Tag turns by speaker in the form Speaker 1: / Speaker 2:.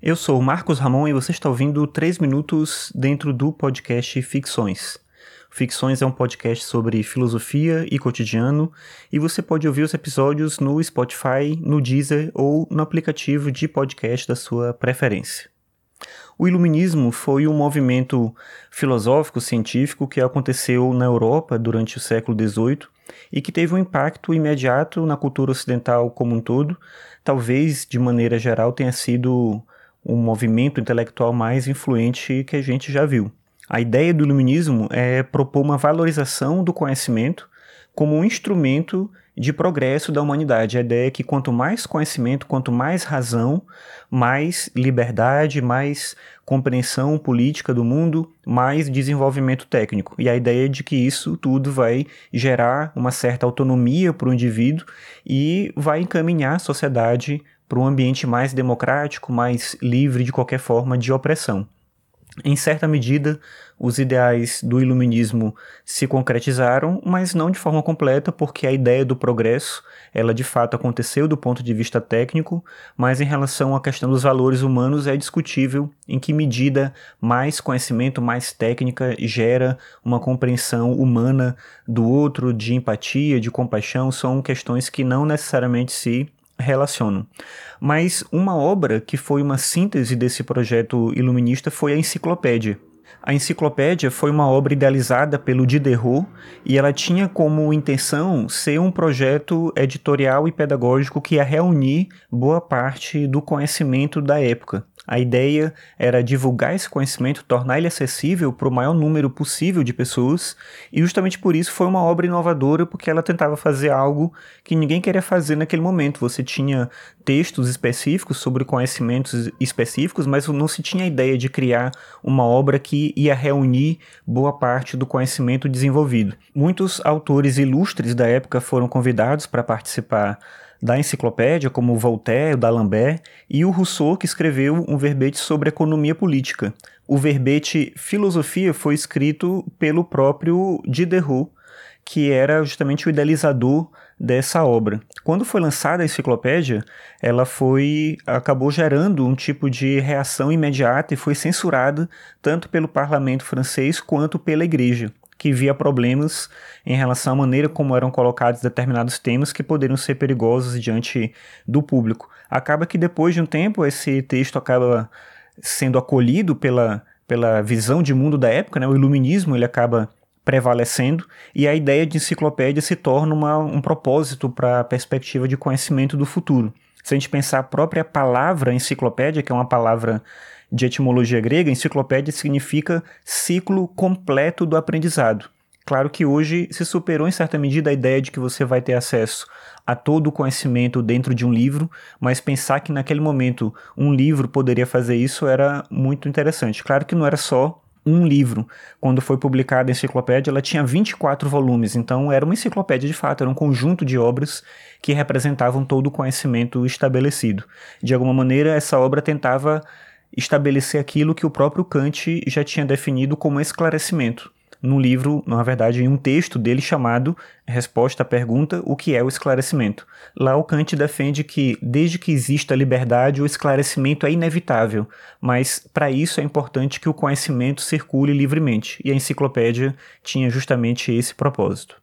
Speaker 1: Eu sou Marcos Ramon e você está ouvindo 3 minutos dentro do podcast Ficções. Ficções é um podcast sobre filosofia e cotidiano e você pode ouvir os episódios no Spotify, no Deezer ou no aplicativo de podcast da sua preferência. O Iluminismo foi um movimento filosófico científico que aconteceu na Europa durante o século XVIII e que teve um impacto imediato na cultura ocidental como um todo. Talvez, de maneira geral, tenha sido o movimento intelectual mais influente que a gente já viu. A ideia do iluminismo é propor uma valorização do conhecimento como um instrumento de progresso da humanidade. A ideia é que quanto mais conhecimento, quanto mais razão, mais liberdade, mais compreensão política do mundo, mais desenvolvimento técnico. E a ideia é de que isso tudo vai gerar uma certa autonomia para o indivíduo e vai encaminhar a sociedade para um ambiente mais democrático, mais livre de qualquer forma de opressão. Em certa medida, os ideais do iluminismo se concretizaram, mas não de forma completa, porque a ideia do progresso, ela de fato aconteceu do ponto de vista técnico, mas em relação à questão dos valores humanos é discutível em que medida mais conhecimento, mais técnica gera uma compreensão humana do outro, de empatia, de compaixão, são questões que não necessariamente se relacionam. Mas uma obra que foi uma síntese desse projeto iluminista foi a Enciclopédia. A enciclopédia foi uma obra idealizada pelo Diderot e ela tinha como intenção ser um projeto editorial e pedagógico que ia reunir boa parte do conhecimento da época. A ideia era divulgar esse conhecimento, tornar ele acessível para o maior número possível de pessoas, e justamente por isso foi uma obra inovadora, porque ela tentava fazer algo que ninguém queria fazer naquele momento. Você tinha textos específicos sobre conhecimentos específicos, mas não se tinha ideia de criar uma obra que ia reunir boa parte do conhecimento desenvolvido. Muitos autores ilustres da época foram convidados para participar da enciclopédia, como Voltaire, D'Alembert, e o Rousseau, que escreveu um verbete sobre economia política. O verbete Filosofia foi escrito pelo próprio Diderot, que era justamente o idealizador dessa obra. Quando foi lançada a enciclopédia, ela foi acabou gerando um tipo de reação imediata e foi censurada tanto pelo parlamento francês quanto pela igreja que via problemas em relação à maneira como eram colocados determinados temas que poderiam ser perigosos diante do público. Acaba que depois de um tempo esse texto acaba sendo acolhido pela, pela visão de mundo da época, né? o iluminismo ele acaba prevalecendo e a ideia de enciclopédia se torna uma, um propósito para a perspectiva de conhecimento do futuro. Se a gente pensar a própria palavra enciclopédia, que é uma palavra de etimologia grega, enciclopédia significa ciclo completo do aprendizado. Claro que hoje se superou em certa medida a ideia de que você vai ter acesso a todo o conhecimento dentro de um livro, mas pensar que naquele momento um livro poderia fazer isso era muito interessante. Claro que não era só um livro. Quando foi publicada a enciclopédia, ela tinha 24 volumes, então era uma enciclopédia de fato, era um conjunto de obras que representavam todo o conhecimento estabelecido. De alguma maneira, essa obra tentava estabelecer aquilo que o próprio Kant já tinha definido como esclarecimento. No livro, na verdade, em um texto dele chamado Resposta à Pergunta: O que é o esclarecimento? Lá o Kant defende que, desde que exista liberdade, o esclarecimento é inevitável, mas para isso é importante que o conhecimento circule livremente, e a enciclopédia tinha justamente esse propósito.